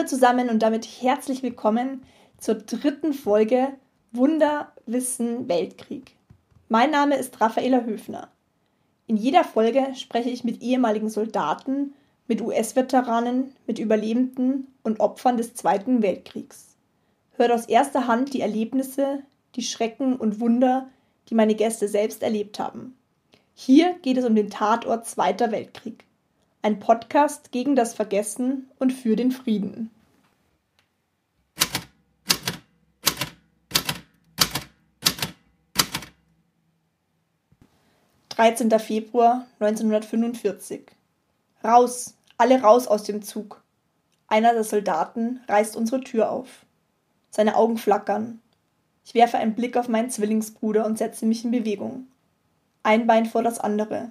Hallo zusammen und damit herzlich willkommen zur dritten Folge Wunder, Wissen, Weltkrieg. Mein Name ist Raffaela Höfner. In jeder Folge spreche ich mit ehemaligen Soldaten, mit US-Veteranen, mit Überlebenden und Opfern des Zweiten Weltkriegs. Hört aus erster Hand die Erlebnisse, die Schrecken und Wunder, die meine Gäste selbst erlebt haben. Hier geht es um den Tatort Zweiter Weltkrieg. Ein Podcast gegen das Vergessen und für den Frieden. Dreizehnter Februar 1945. Raus, alle raus aus dem Zug. Einer der Soldaten reißt unsere Tür auf. Seine Augen flackern. Ich werfe einen Blick auf meinen Zwillingsbruder und setze mich in Bewegung. Ein Bein vor das andere.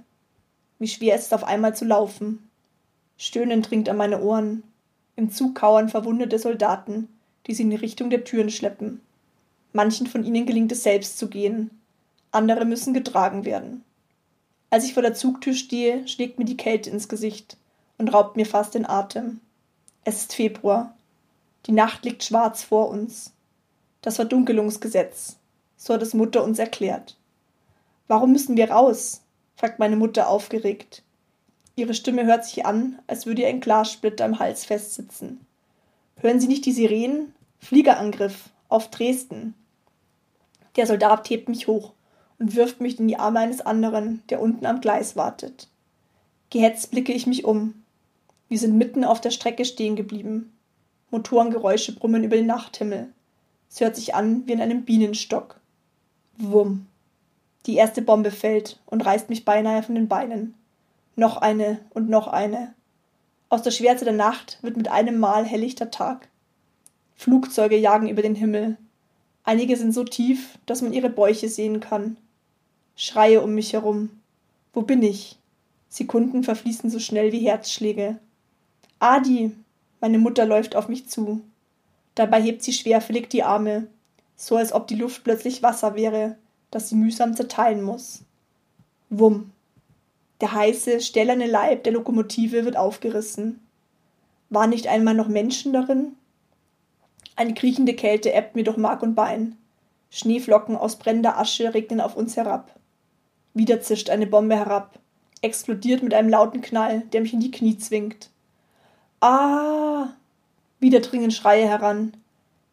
Wie schwer ist es auf einmal zu laufen. Stöhnen dringt an meine Ohren. Im Zug kauern verwundete Soldaten, die sie in die Richtung der Türen schleppen. Manchen von ihnen gelingt es selbst zu gehen. Andere müssen getragen werden. Als ich vor der Zugtür stehe, schlägt mir die Kälte ins Gesicht und raubt mir fast den Atem. Es ist Februar. Die Nacht liegt schwarz vor uns. Das Verdunkelungsgesetz. So hat es Mutter uns erklärt. Warum müssen wir raus? fragt meine Mutter aufgeregt. Ihre Stimme hört sich an, als würde ihr ein Glassplitter im Hals festsitzen. Hören Sie nicht die Sirenen? Fliegerangriff auf Dresden. Der Soldat hebt mich hoch und wirft mich in die Arme eines anderen, der unten am Gleis wartet. Gehetzt blicke ich mich um. Wir sind mitten auf der Strecke stehen geblieben. Motorengeräusche brummen über den Nachthimmel. Es hört sich an wie in einem Bienenstock. Wumm. Die erste Bombe fällt und reißt mich beinahe von den Beinen. Noch eine und noch eine. Aus der Schwärze der Nacht wird mit einem Mal helllichter Tag. Flugzeuge jagen über den Himmel. Einige sind so tief, dass man ihre Bäuche sehen kann. Schreie um mich herum. Wo bin ich? Sekunden verfließen so schnell wie Herzschläge. Adi! Meine Mutter läuft auf mich zu. Dabei hebt sie schwerfällig die Arme, so als ob die Luft plötzlich Wasser wäre, das sie mühsam zerteilen muss. Wumm. Der heiße, stählerne Leib der Lokomotive wird aufgerissen. Waren nicht einmal noch Menschen darin? Eine kriechende Kälte ebbt mir durch Mark und Bein. Schneeflocken aus brennender Asche regnen auf uns herab. Wieder zischt eine Bombe herab, explodiert mit einem lauten Knall, der mich in die Knie zwingt. Ah! Wieder dringen Schreie heran.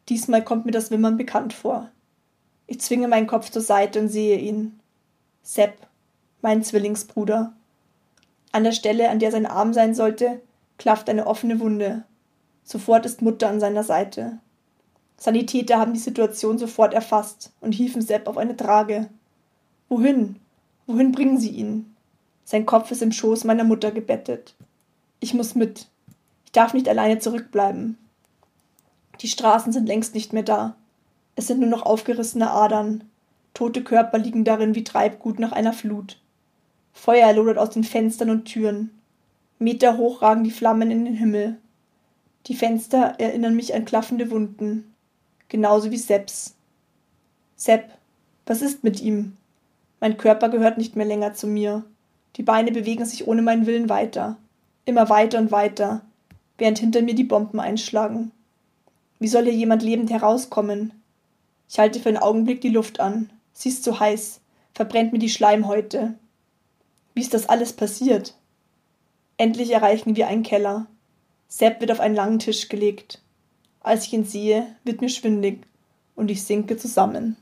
Diesmal kommt mir das Wimmern bekannt vor. Ich zwinge meinen Kopf zur Seite und sehe ihn. Sepp, mein Zwillingsbruder. An der Stelle, an der sein Arm sein sollte, klafft eine offene Wunde. Sofort ist Mutter an seiner Seite. Sanitäter haben die Situation sofort erfasst und hieven Sepp auf eine Trage. Wohin? Wohin bringen sie ihn? Sein Kopf ist im Schoß meiner Mutter gebettet. Ich muss mit. Ich darf nicht alleine zurückbleiben. Die Straßen sind längst nicht mehr da. Es sind nur noch aufgerissene Adern. Tote Körper liegen darin wie Treibgut nach einer Flut. Feuer lodert aus den Fenstern und Türen. Meter hoch ragen die Flammen in den Himmel. Die Fenster erinnern mich an klaffende Wunden. Genauso wie Sepps. Sepp, was ist mit ihm? Mein Körper gehört nicht mehr länger zu mir. Die Beine bewegen sich ohne meinen Willen weiter. Immer weiter und weiter, während hinter mir die Bomben einschlagen. Wie soll hier jemand lebend herauskommen? Ich halte für einen Augenblick die Luft an. Sie ist zu heiß, verbrennt mir die Schleimhäute. Wie ist das alles passiert? Endlich erreichen wir einen Keller. Sepp wird auf einen langen Tisch gelegt. Als ich ihn sehe, wird mir schwindig und ich sinke zusammen.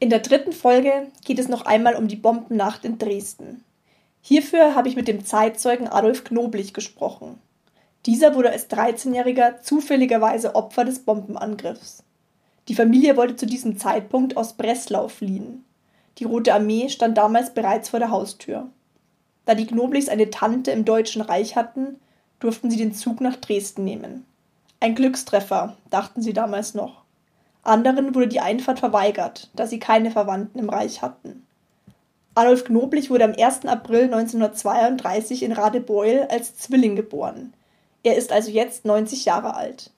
In der dritten Folge geht es noch einmal um die Bombennacht in Dresden. Hierfür habe ich mit dem Zeitzeugen Adolf Knoblich gesprochen. Dieser wurde als 13-Jähriger zufälligerweise Opfer des Bombenangriffs. Die Familie wollte zu diesem Zeitpunkt aus Breslau fliehen. Die Rote Armee stand damals bereits vor der Haustür. Da die Knoblichs eine Tante im Deutschen Reich hatten, durften sie den Zug nach Dresden nehmen. Ein Glückstreffer, dachten sie damals noch. Anderen wurde die Einfahrt verweigert, da sie keine Verwandten im Reich hatten. Adolf Knoblich wurde am 1. April 1932 in Radebeul als Zwilling geboren. Er ist also jetzt 90 Jahre alt.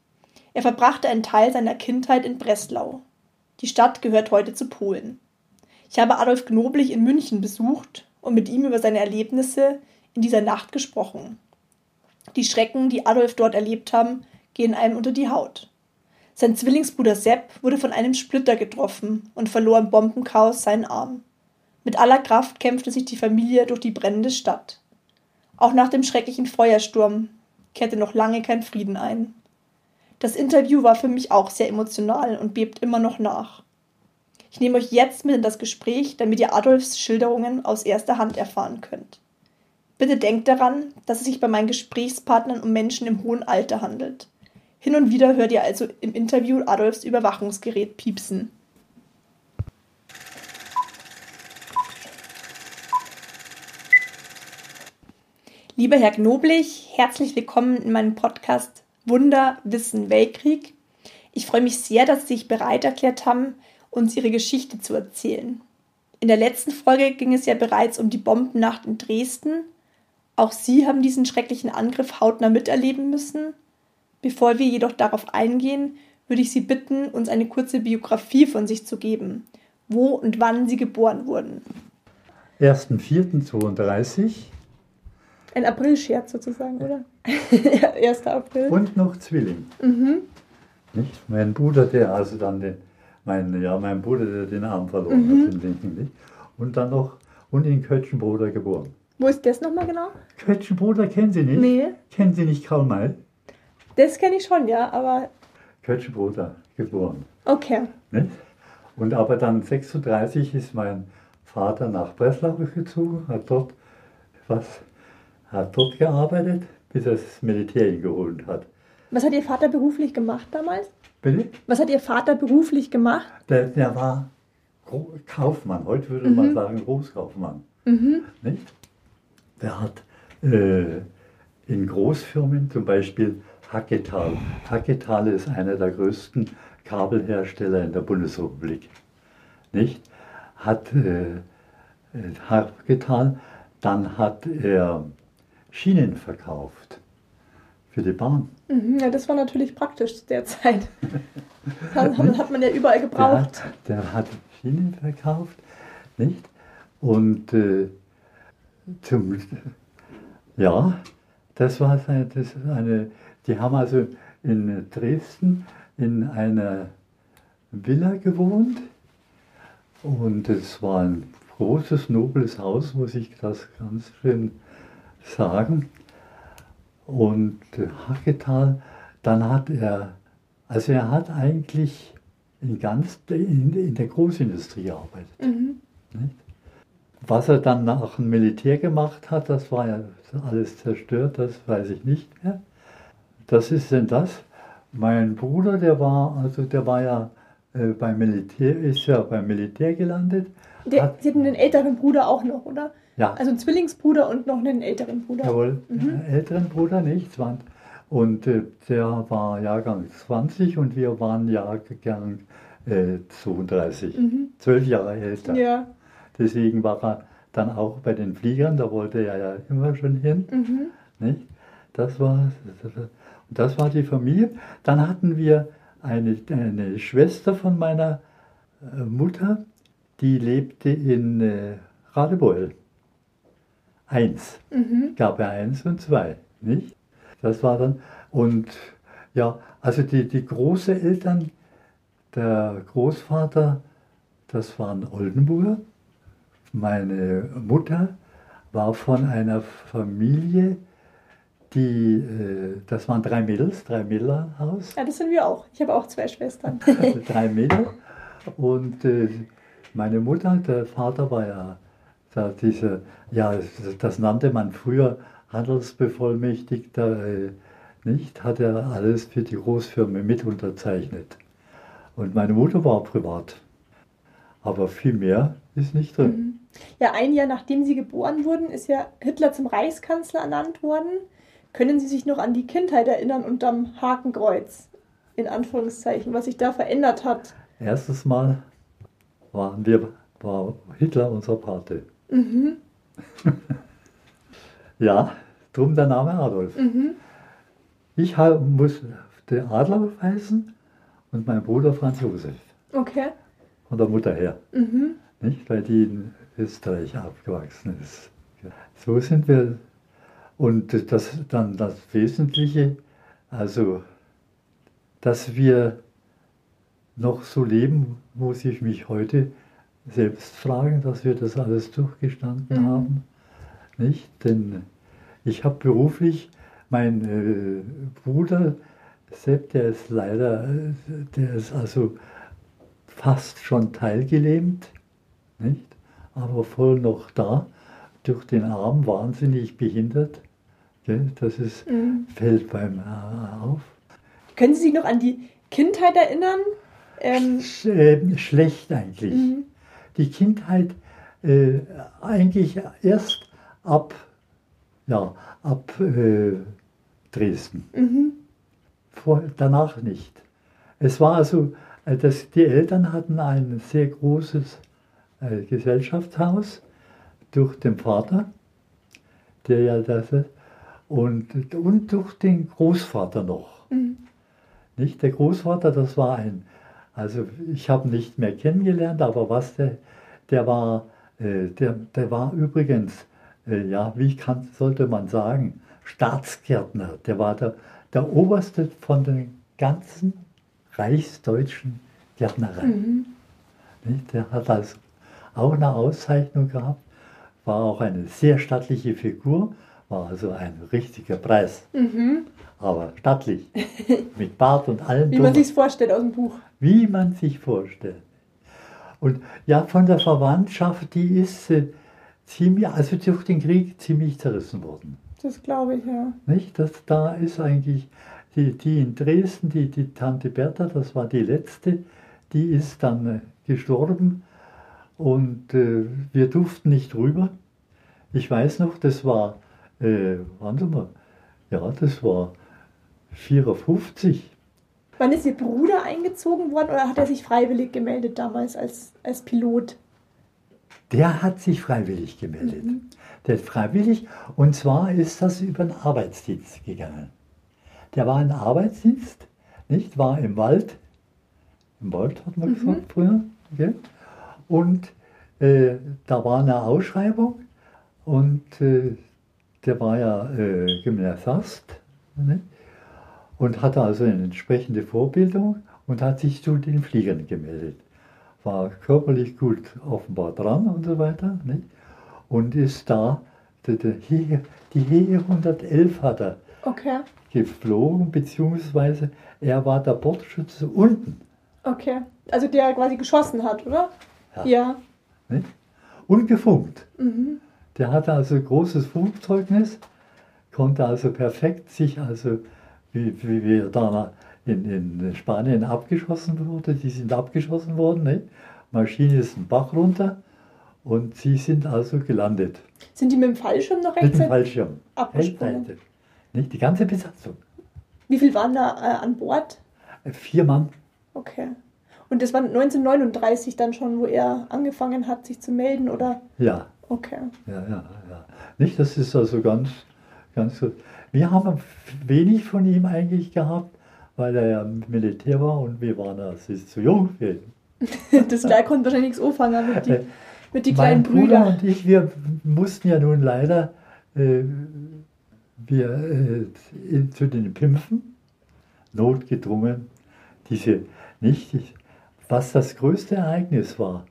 Er verbrachte einen Teil seiner Kindheit in Breslau. Die Stadt gehört heute zu Polen. Ich habe Adolf Knoblich in München besucht und mit ihm über seine Erlebnisse in dieser Nacht gesprochen. Die Schrecken, die Adolf dort erlebt haben, gehen einem unter die Haut. Sein Zwillingsbruder Sepp wurde von einem Splitter getroffen und verlor im Bombenchaos seinen Arm. Mit aller Kraft kämpfte sich die Familie durch die brennende Stadt. Auch nach dem schrecklichen Feuersturm kehrte noch lange kein Frieden ein. Das Interview war für mich auch sehr emotional und bebt immer noch nach. Ich nehme euch jetzt mit in das Gespräch, damit ihr Adolfs Schilderungen aus erster Hand erfahren könnt. Bitte denkt daran, dass es sich bei meinen Gesprächspartnern um Menschen im hohen Alter handelt. Hin und wieder hört ihr also im Interview Adolfs Überwachungsgerät piepsen. Lieber Herr Knoblich, herzlich willkommen in meinem Podcast Wunder, Wissen, Weltkrieg. Ich freue mich sehr, dass Sie sich bereit erklärt haben, uns Ihre Geschichte zu erzählen. In der letzten Folge ging es ja bereits um die Bombennacht in Dresden. Auch Sie haben diesen schrecklichen Angriff hautnah miterleben müssen. Bevor wir jedoch darauf eingehen, würde ich Sie bitten, uns eine kurze Biografie von sich zu geben, wo und wann Sie geboren wurden. 1.4.32. Ein April-Scherz sozusagen, oder? 1. April. Und noch Zwilling. Mhm. Nicht? Mein Bruder, der also dann den, mein, ja, mein Bruder, der den Arm verloren Mhm. hat, den linken, nicht? Und dann noch, und in Kötschenbruder geboren. Wo ist das nochmal genau? Kötschenbruder kennen Sie nicht? Nee, Kennen Sie nicht Karl May? das kenne ich schon, ja, aber Kötschenbruder geboren. okay. Nicht? Und aber dann 36 ist mein Vater nach Breslau gezogen, hat dort was, hat dort gearbeitet, bis er das Militär ihn geholt hat. Was hat Ihr Vater beruflich gemacht damals? Bitte? Was hat Ihr Vater beruflich gemacht? Der, der war Gro- Kaufmann, heute würde Mhm. man sagen Großkaufmann. Mhm. Nicht? Der hat äh, in Großfirmen, zum Beispiel Hacketal. Hacketal ist einer der größten Kabelhersteller in der Bundesrepublik. Nicht? Hat äh, äh, Hacketal, dann hat er Schienen verkauft für die Bahn. Mhm, ja, das war natürlich praktisch zu der Zeit. Das hat, man ja überall Der gebraucht. hat, der hat Schienen verkauft, nicht? Und äh, zum, ja, das war seine, das eine, die haben also in Dresden in einer Villa gewohnt und es war ein großes, nobles Haus, muss ich das ganz schön sagen. Und äh, Hacketal, dann hat er, also er hat eigentlich in ganz in, in der Großindustrie gearbeitet. Mhm. Was er dann nach dem Militär gemacht hat, das war ja alles zerstört, das weiß ich nicht mehr. Das ist denn das. Mein Bruder, der war, also der war ja äh, beim Militär, ist ja beim Militär gelandet. Der, Hat- Sie hatten einen älteren Bruder auch noch, oder? Ja, Also einen Zwillingsbruder und noch einen älteren Bruder. jawohl, Mhm. einen älteren Bruder, nicht? 20. Und äh, der war Jahrgang 20 und wir waren Jahrgang äh, 32. Mhm. Zwölf Jahre älter. Ja. Deswegen war er dann auch bei den Fliegern, da wollte er ja immer schon hin. Mhm. Nicht? Das, war, das war die Familie. Dann hatten wir eine, eine Schwester von meiner äh, Mutter, die lebte in äh, Radebeul. Eins, Mhm. gab er eins und zwei, nicht? Das war dann, und ja, also die, die Großeltern, der Großvater, das waren Oldenburger. Meine Mutter war von einer Familie, die, äh, das waren drei Mädels, drei Mädelhaus, Ja, das sind wir auch. Ich habe auch zwei Schwestern. drei Mädel. Und äh, meine Mutter, der Vater war ja da diese, ja, das, nannte man früher Handelsbevollmächtigter, äh, nicht, hat er alles für die Großfirmen mit unterzeichnet. Und meine Mutter war privat. Aber viel mehr ist nicht drin. Mhm. Ja, ein Jahr nachdem Sie geboren wurden, ist ja Hitler zum Reichskanzler ernannt worden. Können Sie sich noch an die Kindheit erinnern unterm Hakenkreuz? In Anführungszeichen, was sich da verändert hat. Erstes Mal waren wir, war Hitler unser Pate. Mhm. Ja, drum der Name Adolf. Mhm. Ich ha- musste Adolf heißen und mein Bruder Franz Josef. Okay. Von der Mutter her. Mhm. Nicht? Weil die in Österreich aufgewachsen ist. So sind wir Und das dann das Wesentliche, also dass wir noch so leben, muss ich mich heute selbst fragen, dass wir das alles durchgestanden Mhm. haben. Nicht? Denn ich habe beruflich, mein äh, Bruder Sepp, der ist leider, äh, der ist also fast schon teilgelähmt, nicht? aber voll noch da, durch den Arm wahnsinnig behindert. Gell? Das ist, Mhm. fällt beim äh, auf. Können Sie sich noch an die Kindheit erinnern? Ähm, Sch äh, schlecht eigentlich. mhm. Die Kindheit äh, eigentlich erst ab, ja, ab äh, Dresden. Mhm. Vor, danach nicht. Es war also, äh, das, die Eltern hatten ein sehr großes äh, Gesellschaftshaus durch den Vater, der ja das ist, und, und durch den Großvater noch. Mhm. Nicht? Der Großvater, das war ein, also ich habe nicht mehr kennengelernt, aber was der, der war, äh, der, der war übrigens, äh, ja, wie kann, sollte man sagen, Staatsgärtner. Der war der, der oberste von den ganzen reichsdeutschen Gärtnereien. Mhm. Der hat also auch eine Auszeichnung gehabt, war auch eine sehr stattliche Figur, war also ein richtiger Preis, Mhm. aber stattlich, mit Bart und allem. Wie man sich vorstellt aus dem Buch. Wie man sich vorstellt. Und ja, von der Verwandtschaft, die ist äh, ziemlich, also durch den Krieg ziemlich zerrissen worden. Das glaube ich, ja. Nicht? Das, da ist eigentlich die, die in Dresden, die, die Tante Bertha, das war die letzte, die ist dann äh, gestorben und äh, wir durften nicht rüber. Ich weiß noch, das war, äh, sind wir? Ja, das war 54. Wann ist Ihr Bruder eingezogen worden oder hat er sich freiwillig gemeldet damals als, als Pilot? Der hat sich freiwillig gemeldet. Mhm. Der hat freiwillig, und zwar ist das über den Arbeitsdienst gegangen. Der war ein Arbeitsdienst, nicht? War im Wald. Im Wald hat man Mhm. gesagt früher. Gell? Und äh, da war eine Ausschreibung und äh, der war ja äh, Gymnasiast ne? Und hatte also eine entsprechende Vorbildung und hat sich zu den Fliegern gemeldet. War körperlich gut offenbar dran und so weiter. Nicht? Und ist da, die, die, He- die He 111 hat er Okay, geflogen, beziehungsweise er war der Bordschütze unten. okay. Also der quasi geschossen hat, oder? Ja. Ja. Nicht? Und gefunkt. Mhm. Der hatte also großes Funkzeugnis, konnte also perfekt sich, also wie, wie wir da in, in Spanien abgeschossen wurde, die sind abgeschossen worden, nicht? Maschine ist ein Bach runter und sie sind also gelandet. Sind die mit dem Fallschirm noch Mit dem? Fallschirm. abgesprungen. Rechtzeitig. Nicht die ganze Besatzung. Wie viel waren da äh, an Bord? Vier Mann. Okay. Und das war 1939 dann schon, wo er angefangen hat, sich zu melden, oder? Ja, Okay. ja, ja, ja. Nicht, das ist also ganz, ganz gut. Wir haben wenig von ihm eigentlich gehabt, weil er ja im Militär war und wir waren ist zu jung für ihn. Das gleich konnte wahrscheinlich nichts anfangen mit die, Äh, mit die mein kleinen Bruder Brüder. und ich, wir mussten ja nun leider äh, wir, äh, in, zu den Pimpfen, notgedrungen, diese nicht, ich, was das größte Ereignis war,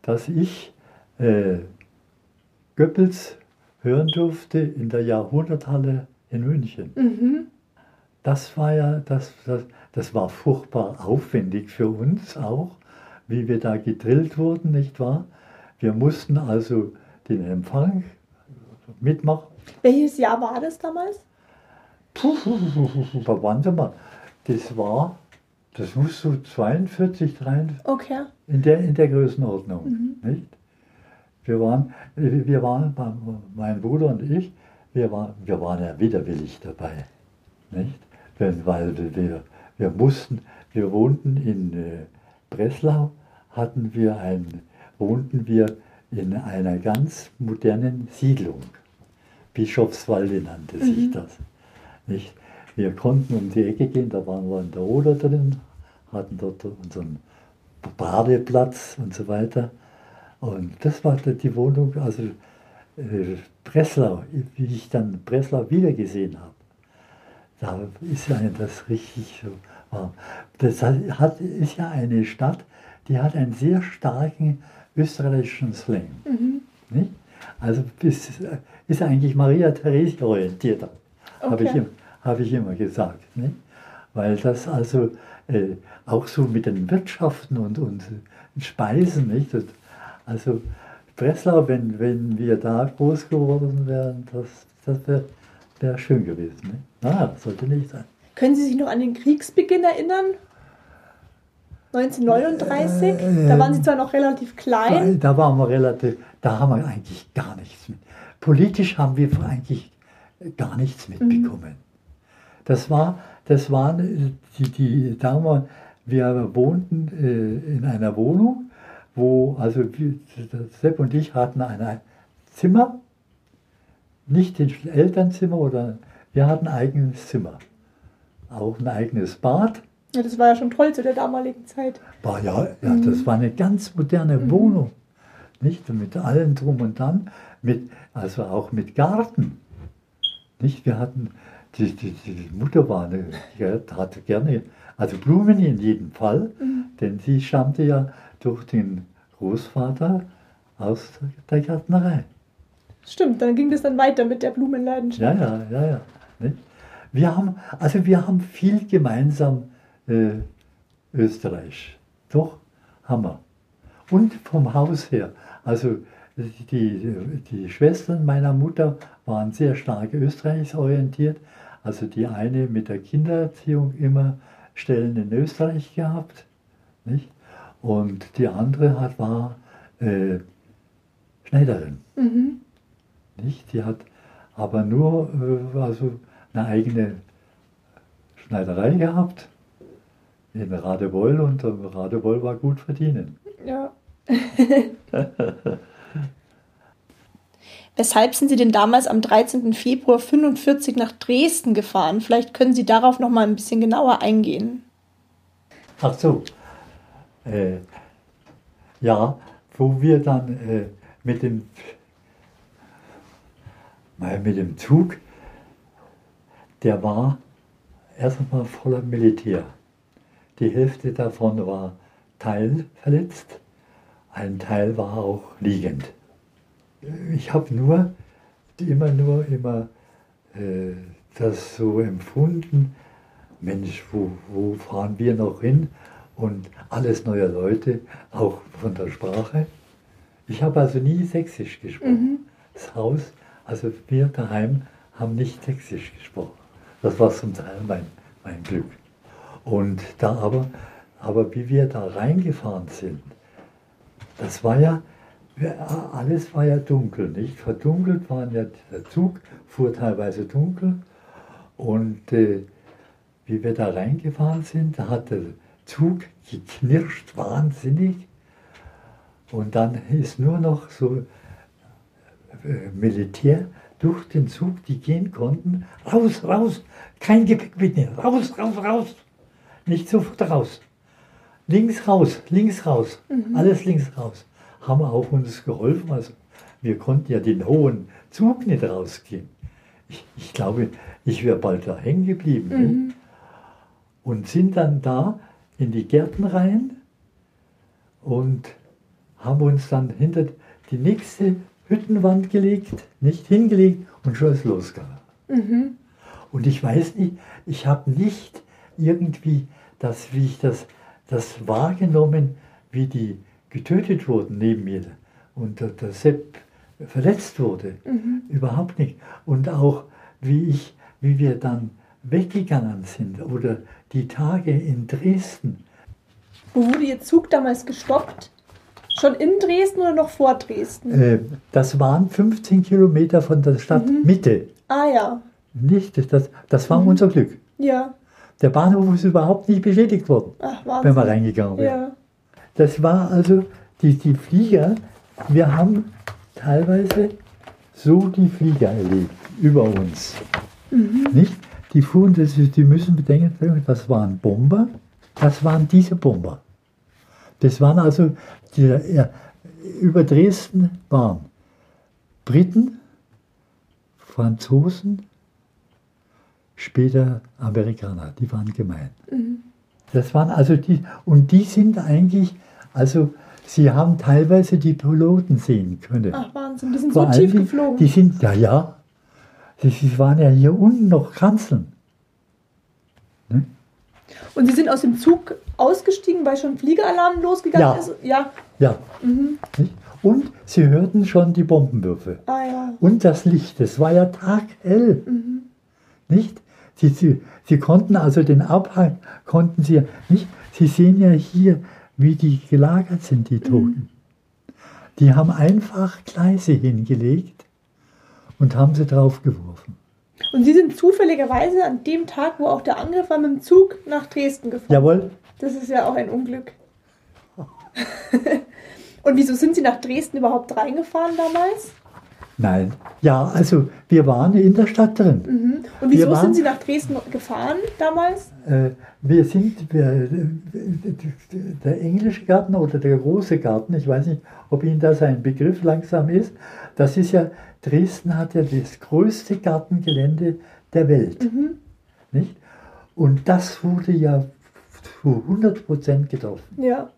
dass ich äh, Goebbels hören durfte in der Jahrhunderthalle in München. Mhm. Das war ja, das, das, das war furchtbar aufwendig für uns auch, wie wir da gedrillt wurden, nicht wahr? Wir mussten also den Empfang mitmachen. Welches Jahr war das damals? Puh, Sie mal. Das war, das muss so 42, 43, Okay. in der, in der Größenordnung, Mhm. nicht? Wir waren, wir waren, mein Bruder und ich, wir waren, wir waren ja widerwillig dabei, nicht? Weil wir, wir mussten, wir wohnten in äh, Breslau, hatten wir ein, wohnten wir in einer ganz modernen Siedlung. Bischofswalde nannte sich Mhm. das. Nicht? Wir konnten um die Ecke gehen, da waren wir in der Oder drin, hatten dort unseren Badeplatz und so weiter. Und das war die Wohnung, also Breslau, wie ich dann Breslau wiedergesehen habe, da ist einem das richtig so warm. Das hat, ist ja eine Stadt, die hat einen sehr starken österreichischen Slang. Mhm. Nicht? Also ist, ist eigentlich Maria Theresia orientierter, okay. habe ich, hab ich immer gesagt. Nicht? Weil das also äh, auch so mit den Wirtschaften und, und Speisen, nicht? Das, also Breslau, wenn, wenn wir da groß geworden wären, das, das wäre wär schön gewesen. Nicht? Na, sollte nicht sein. Können Sie sich noch an den Kriegsbeginn erinnern? 1939? Äh, da waren Sie zwar noch relativ klein. Da waren wir relativ, da haben wir eigentlich gar nichts mit. Politisch haben wir eigentlich gar nichts mitbekommen. Mhm. Das war, das waren die, die damals, wir wohnten äh, in einer Wohnung, wo, also Sepp und ich hatten ein Zimmer, nicht ein Elternzimmer oder wir hatten ein eigenes Zimmer. Auch ein eigenes Bad ja, das war ja schon toll zu der damaligen Zeit. War ja, ja mhm. das war eine ganz moderne mhm. Wohnung. Nicht? mit allem drum und dran, mit, also auch mit Garten. Nicht? Wir hatten, die, die, die Mutter war eine, die hatte gerne, also Blumen in jedem Fall, mhm. denn sie stammte ja durch den Großvater aus der Gärtnerei. Stimmt, dann ging das dann weiter mit der Blumenleidenschaft. Ja, ja, ja, ja. Wir haben, also wir haben viel gemeinsam äh, Österreich. Doch, Hammer. Und vom Haus her. Also die, die Schwestern meiner Mutter waren sehr stark österreichsorientiert. Also die eine mit der Kindererziehung immer Stellen in Österreich gehabt. Nicht? Und die andere hat, war äh, Schneiderin. Mhm. Nicht? Die hat aber nur äh, also eine eigene Schneiderei gehabt in Radebeul und Radebeul war gut verdienen. Ja. Weshalb sind Sie denn damals am 13. Februar 45 nach Dresden gefahren? Vielleicht können Sie darauf noch mal ein bisschen genauer eingehen. Ach so. Äh, ja, wo wir dann äh, mit dem mit dem Zug, der war erst einmal voller Militär. Die Hälfte davon war teilverletzt, ein Teil war auch liegend. Ich habe nur, immer nur, immer äh, das so empfunden, Mensch, wo, wo fahren wir noch hin? Und alles neue Leute, auch von der Sprache. Ich habe also nie Sächsisch gesprochen. Mhm. Das Haus, also wir daheim haben nicht Sächsisch gesprochen. Das war zum Teil mein, mein Glück. Und da aber, aber wie wir da reingefahren sind, das war ja, alles war ja dunkel, nicht? Verdunkelt waren ja, der Zug fuhr teilweise dunkel und äh, wie wir da reingefahren sind, da hat der Zug geknirscht, wahnsinnig. Und dann ist nur noch so äh, Militär durch den Zug, die gehen konnten, raus, raus, kein Gepäck mitnehmen, raus, raus, raus nicht sofort raus. Links raus, links raus, mhm. alles links raus. Haben auch uns geholfen. Also wir konnten ja den hohen Zug nicht rausgehen. Ich, ich glaube, ich wäre bald da hängen geblieben. Mhm. Und sind dann da in die Gärten rein und haben uns dann hinter die nächste Hüttenwand gelegt, nicht hingelegt und schon ist losgegangen. Mhm. Und ich weiß nicht, ich habe nicht irgendwie das, wie ich das, das wahrgenommen, wie die getötet wurden neben mir und der Sepp verletzt wurde. Mhm. Überhaupt nicht. Und auch wie ich, wie wir dann weggegangen sind oder die Tage in Dresden. Wo wurde Ihr Zug damals gestoppt? Schon in Dresden oder noch vor Dresden? Äh, das waren 15 Kilometer von der Stadtmitte. Mhm. Ah ja. Nicht, das, das war mhm. unser Glück. Ja. Der Bahnhof ist überhaupt nicht beschädigt worden, Ach, wenn wir reingegangen wären. Ja. Das war also die, die Flieger, wir haben teilweise so die Flieger erlebt über uns. Mhm. Nicht? Die fuhren, das ist, die müssen bedenken, das waren Bomber, das waren diese Bomber. Das waren also, die, ja, über Dresden waren Briten, Franzosen, später Amerikaner, die waren gemein. Das waren also die, und die sind eigentlich, also sie haben teilweise die Piloten sehen können. Ach Wahnsinn, die sind Vor so tief geflogen. Die sind, ja, ja. Die, die waren ja hier unten noch Kanzeln. Ne? Und Sie sind aus dem Zug ausgestiegen, weil schon Fliegeralarm losgegangen Ja. ist? Ja. Ja. Mhm. Und sie hörten schon die Bombenwürfe. Ah ja. Und das Licht, es war ja taghell. Mhm. Nicht? Sie, sie, sie konnten also den Abhang, konnten sie nicht. Sie sehen ja hier, wie die gelagert sind, die Toten. Die haben einfach Gleise hingelegt und haben sie draufgeworfen. Und Sie sind zufälligerweise an dem Tag, wo auch der Angriff war, mit dem Zug nach Dresden gefahren. Jawohl, Das ist ja auch ein Unglück. Und wieso sind Sie nach Dresden überhaupt reingefahren damals? Nein. Ja, also wir waren in der Stadt drin. Mhm. Und wieso waren- sind Sie nach Dresden gefahren damals? Äh, wir sind, wir, der englische Garten oder der große Garten, ich weiß nicht, ob Ihnen das ein Begriff langsam ist, das ist ja, Dresden hat ja das größte Gartengelände der Welt. Mhm. Nicht? Und das wurde ja zu 100 Prozent getroffen. Ja.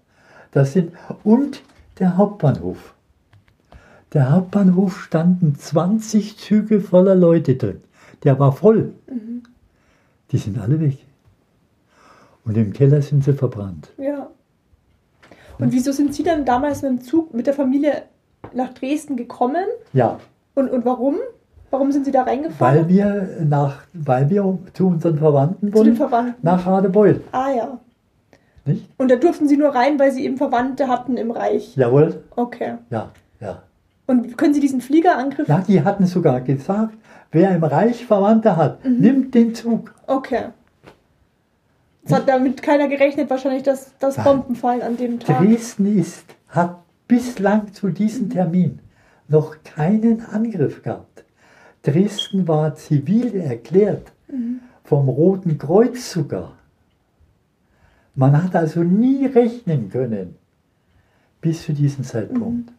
Das sind, und der Hauptbahnhof. Der Hauptbahnhof standen 20 Züge voller Leute drin. Der war voll. Die sind alle weg. Und im Keller sind sie verbrannt. Ja. Und wieso sind Sie dann damals mit dem Zug mit der Familie nach Dresden gekommen? Ja, Und, und warum? Warum sind Sie da reingefahren? weil wir, nach, weil wir zu unseren Verwandten Zu den wollen, Verwandten. nach Radebeul. Ah ja. Nicht? Und da durften Sie nur rein, weil Sie eben Verwandte hatten im Reich. Jawohl, Okay. ja, ja. Und können Sie diesen Fliegerangriff? Ja, die hatten sogar gesagt, wer im Reich Verwandte hat, Mhm. nimmt den Zug. Okay. Es hat damit keiner gerechnet, wahrscheinlich, dass, dass Nein. Bomben fallen an dem Tag. Dresden ist, hat bislang zu diesem Termin noch keinen Angriff gehabt. Dresden war zivil erklärt, vom Roten Kreuz sogar. Man hat also nie rechnen können bis zu diesem Zeitpunkt.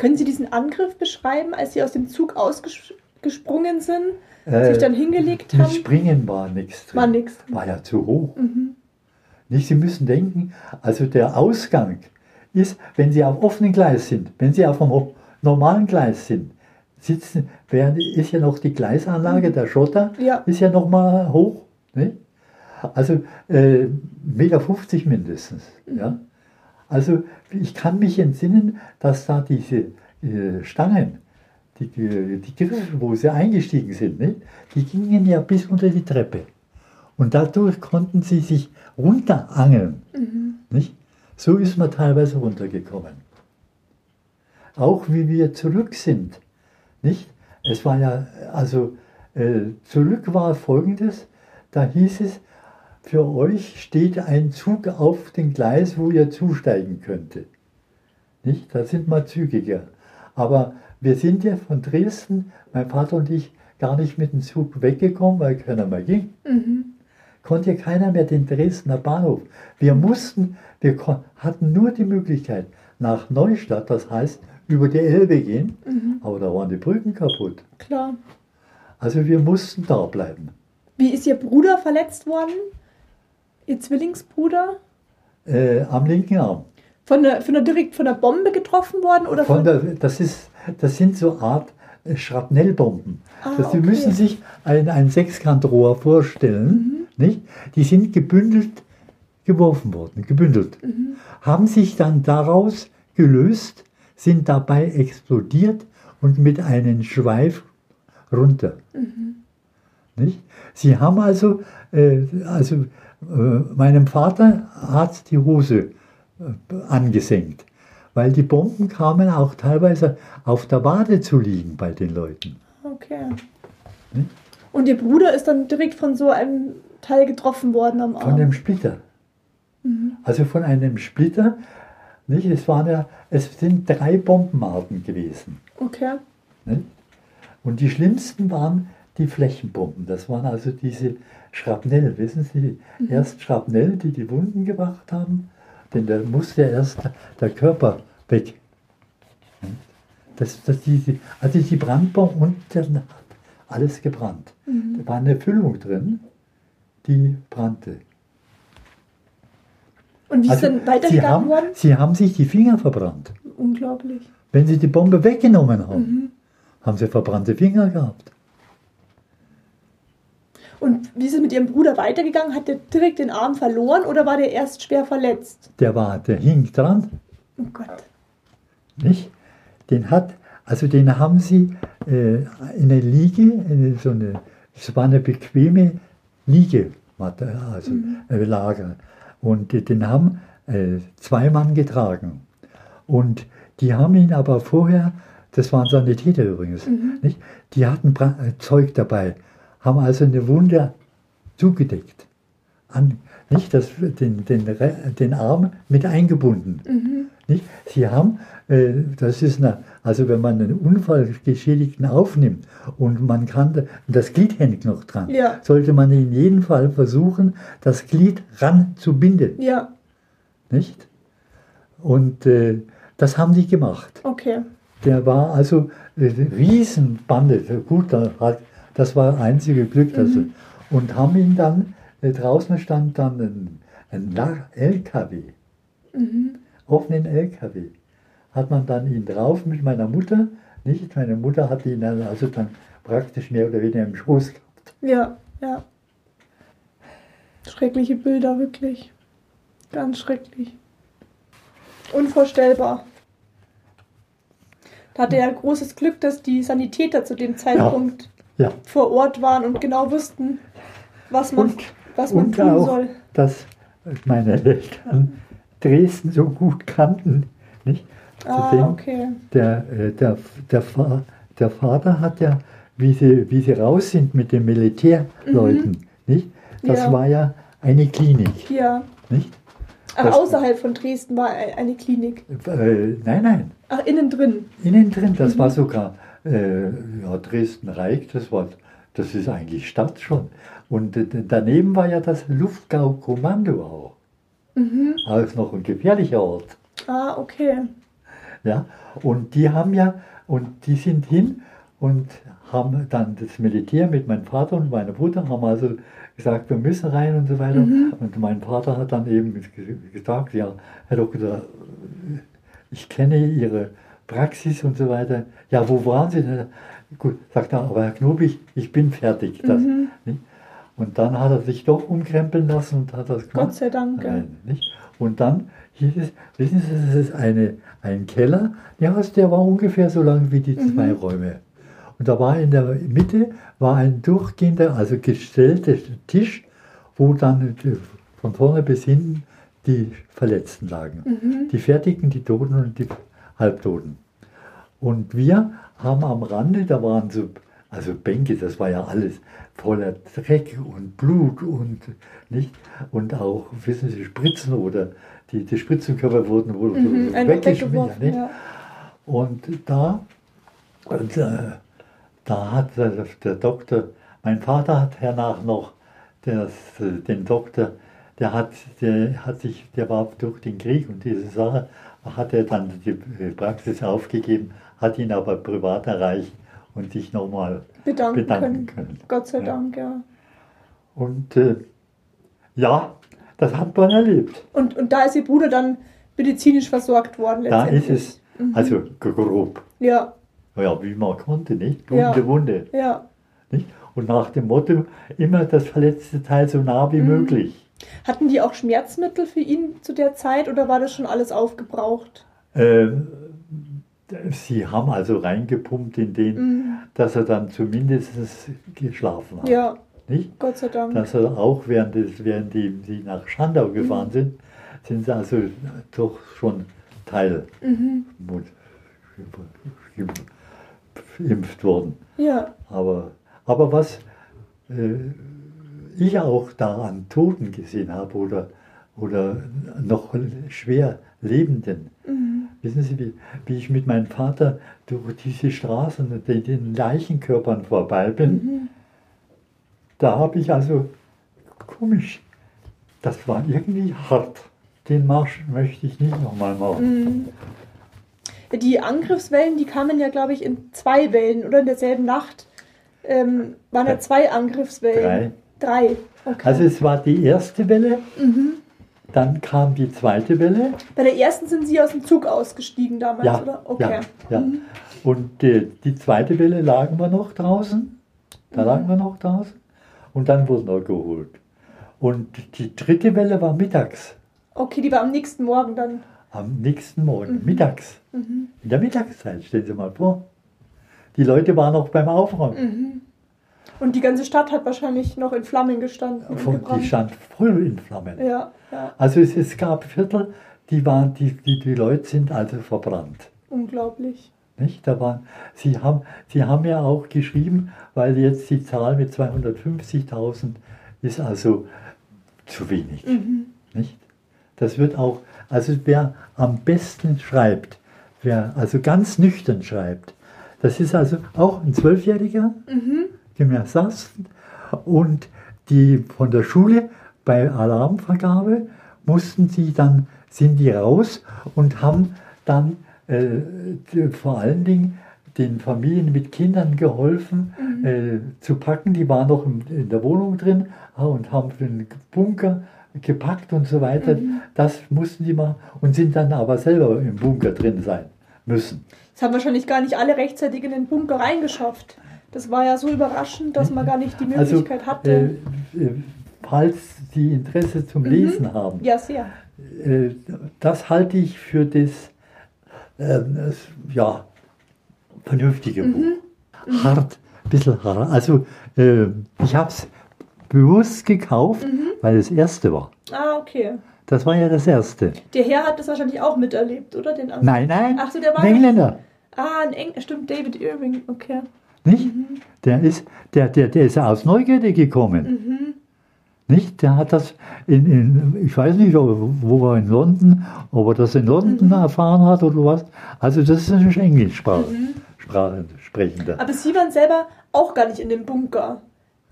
Können Sie diesen Angriff beschreiben, als Sie aus dem Zug ausgesprungen sind, Äh, sich dann hingelegt Das haben? Springen war nichts. War nix. War ja zu hoch. Mhm. Nicht, Sie müssen denken, also der Ausgang ist, wenn Sie auf offenem Gleis sind, wenn Sie auf einem normalen Gleis sind, sitzen, während ist ja noch die Gleisanlage, der Schotter, Ja. ist ja noch mal hoch. Nicht? Also äh, Meter 50 mindestens. Ja? Also ich kann mich entsinnen, dass da diese äh, Stangen, die, die, Griffe, wo sie eingestiegen sind, nicht? die gingen ja bis unter die Treppe. Und dadurch konnten sie sich runterangeln. Nicht? So ist man teilweise runtergekommen. Auch wie wir zurück sind. Nicht? Es war ja, also äh, zurück war folgendes, da hieß es, für euch steht ein Zug auf dem Gleis, wo ihr zusteigen könntet. Nicht? Da sind wir zügiger. Aber wir sind ja von Dresden, mein Vater und ich, gar nicht mit dem Zug weggekommen, weil keiner mehr ging. Mhm. Konnte ja keiner mehr den Dresdner Bahnhof. Wir mussten, wir hatten nur die Möglichkeit, nach Neustadt, das heißt über die Elbe gehen, Mhm. aber da waren die Brücken kaputt. Klar. Also wir mussten da bleiben. Wie ist Ihr Bruder verletzt worden? Ihr Zwillingsbruder? Äh, am linken Arm. Von der, von der direkt von der Bombe getroffen worden oder Von der, das, ist, das sind so Art äh, Schrapnellbomben. Ah, das, Sie okay. müssen sich ein, ein Sechskantrohr vorstellen. Mhm. Nicht? Die sind gebündelt geworfen worden, gebündelt. Mhm. Haben sich dann daraus gelöst, sind dabei explodiert und mit einem Schweif runter. Mhm. Nicht? Sie haben also, äh, also äh, meinem Vater hat die Hose äh, angesenkt, weil die Bomben kamen auch teilweise auf der Wade zu liegen bei den Leuten. Okay. Hm? Und Ihr Bruder ist dann direkt von so einem Teil getroffen worden am Von Arm. dem Splitter. Also von einem Splitter. Nicht? Es, waren ja, es sind drei Bombenarten gewesen. Okay. Nicht? Und die schlimmsten waren die Flächenbomben. Das waren also diese Schrapnell, wissen Sie, erst Schrapnell, die die Wunden gemacht haben, denn da musste erst der Körper weg. Das, das, die, also die Brandbombe und der hat alles gebrannt. Da war eine Füllung drin, die brannte. Und wie ist Also, dann weitergegangen haben, worden? sie haben sich die Finger verbrannt. Unglaublich. Wenn sie die Bombe weggenommen haben, Mhm. haben sie verbrannte Finger gehabt. Und wie ist es mit Ihrem Bruder weitergegangen? Hat der direkt den Arm verloren oder war der erst schwer verletzt? Der war, der hing dran, Oh Gott. nicht? Den hat, also den haben sie äh, in eine Liege, in so eine, es war eine bequeme Liegematte, also äh, Lager. Und äh, den haben äh, zwei Mann getragen. Und die haben ihn aber vorher, das waren Sanitäter übrigens, nicht? die hatten äh, Zeug dabei, haben also eine Wunde zugedeckt. An, nicht das, den, den, den Arm mit eingebunden. Nicht? Sie haben, äh, das ist eine, also wenn man einen Unfallgeschädigten aufnimmt und man kann, da- das Glied hängt noch dran, Ja. sollte man in jedem Fall versuchen, das Glied ran zu binden. Ja, Nicht? Und äh, das haben die gemacht. okay. Der war also äh, Riesenbande. Gut, da hat, das war das einzige Glück. Dass Mhm. Und haben ihn dann, äh, draußen stand dann ein, ein LKW, Mhm. offenen LKW. Hat man dann ihn drauf mit meiner Mutter, nicht? Meine Mutter hat ihn dann also dann praktisch mehr oder weniger im Schoß gehabt. Ja, ja. Schreckliche Bilder, wirklich. Ganz schrecklich. Unvorstellbar. Da hatte er großes Glück, dass die Sanitäter zu dem Zeitpunkt Ja. vor Ort waren und genau wussten, was man, Und, was man und tun auch, soll. dass meine Eltern Dresden so gut kannten, nicht? Ah, Zudem- okay. Der, äh, der, der, der Vater hat ja, wie sie, wie sie raus sind mit den Militärleuten, nicht? Das Mhm. Ja. war ja eine Klinik, Ja. nicht? Ach, Das- außerhalb von Dresden war ein- eine Klinik. Äh, nein, nein, Ach, innen drin. innen drin, das Mhm. war sogar äh, ja, Dresden-Reich, das war, das ist eigentlich Stadt schon. Und äh, daneben war ja das Luftgau-Kommando auch. Mhm. Auch noch ein gefährlicher Ort. Ah, okay. Ja, und die haben ja, und die sind hin und haben dann das Militär mit meinem Vater und meiner Mutter haben also gesagt, wir müssen rein und so weiter. Und mein Vater hat dann eben ge- gesagt, ja, Herr Doktor, ich kenne Ihre Praxis und so weiter. Ja, wo waren Sie denn? Gut, sagt er, aber Herr Knobig, ich bin fertig. Das, nicht? Und dann hat er sich doch umkrempeln lassen und hat das gemacht. Gott sei Dank. Nein? Und dann hieß es, wissen Sie, das ist eine, ein Keller, ja, also der war ungefähr so lang wie die zwei Räume. Und da war in der Mitte war ein durchgehender, also gestellter Tisch, wo dann von vorne bis hinten die Verletzten lagen. Die Fertigen, die Toten und die Halbtoten. Und wir haben am Rande, da waren so, also Bänke, das war ja alles voller Dreck und Blut und nicht und auch, wissen Sie, Spritzen oder die, die Spritzenkörper wurden wohl Mhm. Weggeschmissen. ja. Und da, und, äh, da hat der, der Doktor, mein Vater hat hernach noch das, äh, den Doktor, der hat, der hat sich, der war durch den Krieg und diese Sache, hat er dann die Praxis aufgegeben, hat ihn aber privat erreicht und sich nochmal Bedanken, bedanken können. können. Gott sei Ja. Dank, ja. Und äh, ja, das hat man erlebt. Und, und da ist Ihr Bruder dann medizinisch versorgt worden Da ist letztendlich. es, also grob, Ja, ja, wie man konnte, nicht? Ja. Blutende Wunde. ja. Nicht? Und nach dem Motto, immer das verletzte Teil so nah Mhm. wie möglich. Hatten die auch Schmerzmittel für ihn zu der Zeit oder war das schon alles aufgebraucht? Ähm, sie haben also reingepumpt in den, Mhm. dass er dann zumindest geschlafen hat. Ja, Nicht? Gott sei Dank. Dass er auch während, des, während die, die nach Schandau gefahren Mhm. sind, sind sie also doch schon Teil Mhm. geimpft worden. Ja, Aber, aber was äh, ich auch da an Toten gesehen habe oder, oder noch schwer Lebenden, mhm. wissen Sie, wie, wie ich mit meinem Vater durch diese Straßen und den- den Leichenkörpern vorbei bin, Mhm. da habe ich also, komisch, das war irgendwie hart. Den Marsch möchte ich nicht nochmal machen. Mhm. Die Angriffswellen, die kamen ja, glaube ich, in zwei Wellen oder in derselben Nacht. Ähm, waren ja zwei Angriffswellen. Drei. Drei. Okay. Also es war die erste Welle, dann kam die zweite Welle. Bei der ersten sind Sie aus dem Zug ausgestiegen damals, Ja, oder? Okay. ja, ja. Und äh, die zweite Welle lagen wir noch draußen. Da lagen wir noch draußen. Und dann wurden wir geholt. Und die dritte Welle war mittags. Okay, die war am nächsten Morgen dann. Am nächsten Morgen, mittags. In der Mittagszeit, stellen Sie mal vor. Die Leute waren noch beim Aufräumen. Und die ganze Stadt hat wahrscheinlich noch in Flammen gestanden. Und die stand voll in Flammen. Ja, ja, Also es, es gab Viertel, die, waren, die, die, die Leute sind also verbrannt. unglaublich. Nicht? Da waren, Sie, haben, Sie haben ja auch geschrieben, weil jetzt die Zahl mit 250.000 ist also zu wenig. Nicht? Das wird auch, also wer am besten schreibt, wer also ganz nüchtern schreibt, das ist also auch ein Zwölfjähriger, gemäß Sassen, und die von der Schule bei Alarmvergabe mussten sie dann, sind die raus und haben dann äh, die, vor allen Dingen den Familien mit Kindern geholfen äh, zu packen. Die waren noch in, in der Wohnung drin ah, und haben den Bunker gepackt und so weiter. Das mussten die machen und sind dann aber selber im Bunker drin sein müssen. Es haben wahrscheinlich gar nicht alle rechtzeitig in den Bunker reingeschafft. Das war ja so überraschend, dass man gar nicht die Möglichkeit hatte. Äh, äh, falls Sie Interesse zum Lesen haben, ja, sehr. äh, das halte ich für das, ähm, das ja, vernünftige Mhm. Buch. Hart, ein bisschen hart. Also äh, ich habe es bewusst gekauft, Mhm. weil es erste war. Ah, okay. Das war ja das erste. Der Herr hat das wahrscheinlich auch miterlebt, oder? Den? Nein, nein, Ach so, der war- ein Engländer. Ah, ein Eng stimmt, David Irving, okay. Nicht? Mhm. Der, ist, der, der, der ist aus Neugierde gekommen. Mhm. Nicht? Der hat das in, in, ich weiß nicht, wo er in London, ob er das in London Mhm. erfahren hat oder was. Also das ist ein Englischsprache, Sprache sprechender. Aber Sie waren selber auch gar nicht in dem Bunker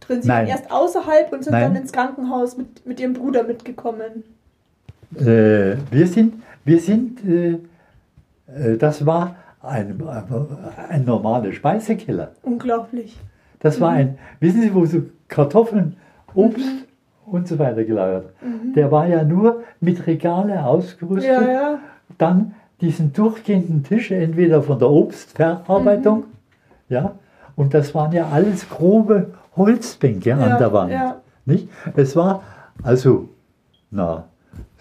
drin. Sie Nein. waren erst außerhalb und sind Nein. dann ins Krankenhaus mit, mit Ihrem Bruder mitgekommen. Äh, wir sind, wir sind, äh, äh, das war ein, ein normaler Speisekeller. Unglaublich. Das Mhm. war ein, wissen Sie, wo so Kartoffeln, Obst und so weiter gelagert. Der war ja nur mit Regale ausgerüstet. Mhm. Ja, ja. Dann diesen durchgehenden Tisch, entweder von der Obstverarbeitung, Mhm. ja, und das waren ja alles grobe Holzbänke an Ja, der Wand. ja. Nicht? Es war, also, na,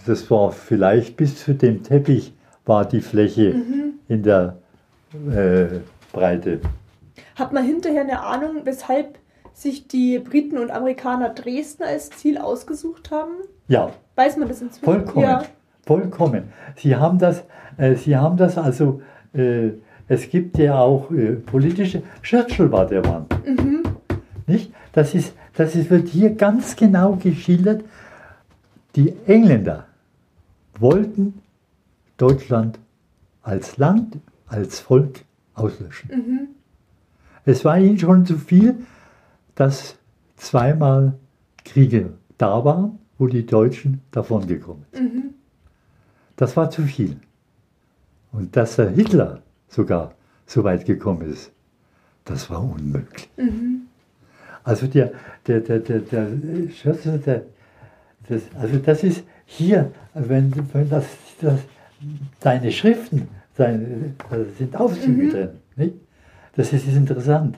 das war vielleicht bis zu dem Teppich war die Fläche Mhm. in der äh, Breite. Hat man hinterher eine Ahnung, weshalb sich die Briten und Amerikaner Dresden als Ziel ausgesucht haben? Ja, Weiß man das inzwischen? Vollkommen. Ja. Vollkommen. Sie haben das, äh, Sie haben das also, äh, es gibt ja auch äh, politische, Churchill war der Mann. Mhm. Nicht? Das, ist, das ist, wird hier ganz genau geschildert. Die Engländer wollten Deutschland als Land, als Volk auslöschen. Mhm. Es war ihnen schon zu viel, dass zweimal Kriege da waren, wo die Deutschen davongekommen sind. Mhm. Das war zu viel. Und dass der Hitler sogar so weit gekommen ist, das war unmöglich. Mhm. Also der, der, der, der, der, der das, also das ist hier, wenn, wenn das, das seine Schriften, seine, da sind Aufzüge drin, nicht? Das ist, ist interessant,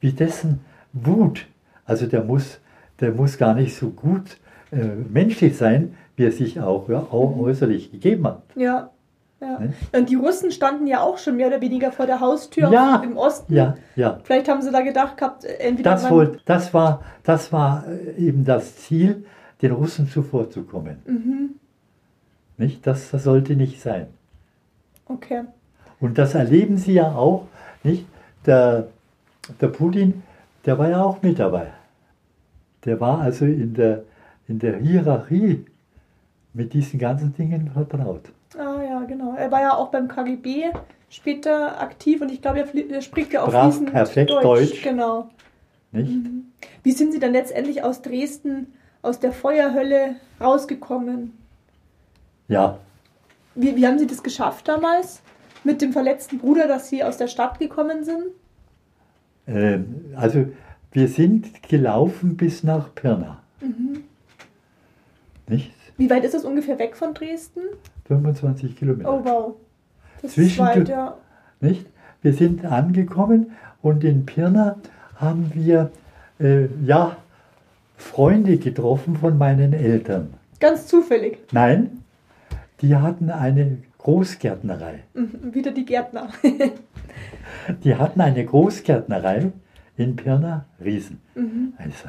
wie dessen Wut, also der muss, der muss gar nicht so gut äh, menschlich sein, wie er sich auch, ja, auch äußerlich gegeben hat. Ja. ja. Ne? Und die Russen standen ja auch schon mehr oder weniger vor der Haustür Ja. im Osten. Ja, ja. Vielleicht haben sie da gedacht gehabt, äh, entweder Das, wollt, das, war, das war äh, eben das Ziel, den Russen zuvorzukommen. Mhm. Nicht? Das, das sollte nicht sein. Okay. Und das erleben Sie ja auch, nicht? Der, der Putin, der war ja auch mit dabei. Der war also in der, in der Hierarchie mit diesen ganzen Dingen vertraut. Ah ja, genau. Er war ja auch beim KGB später aktiv und ich glaube, er, er spricht ja auch Brav, fließend perfekt Deutsch. Deutsch. Genau. Nicht? Wie sind Sie dann letztendlich aus Dresden, aus der Feuerhölle rausgekommen? Ja, Wie, wie haben Sie das geschafft damals? mit dem verletzten Bruder, dass Sie aus der Stadt gekommen sind? Ähm, also wir sind gelaufen bis nach Pirna. Mhm. Nicht? Wie weit ist es ungefähr weg von Dresden? 25 Kilometer. Oh wow. Das ist Zwischen- weit, ja. Nicht? Wir sind angekommen und in Pirna haben wir äh, ja, Freunde getroffen von meinen Eltern. Ganz zufällig. Nein, die hatten eine Großgärtnerei. Mhm. Wieder die Gärtner. Die hatten eine Großgärtnerei in Pirna, Riesen. mhm. Also,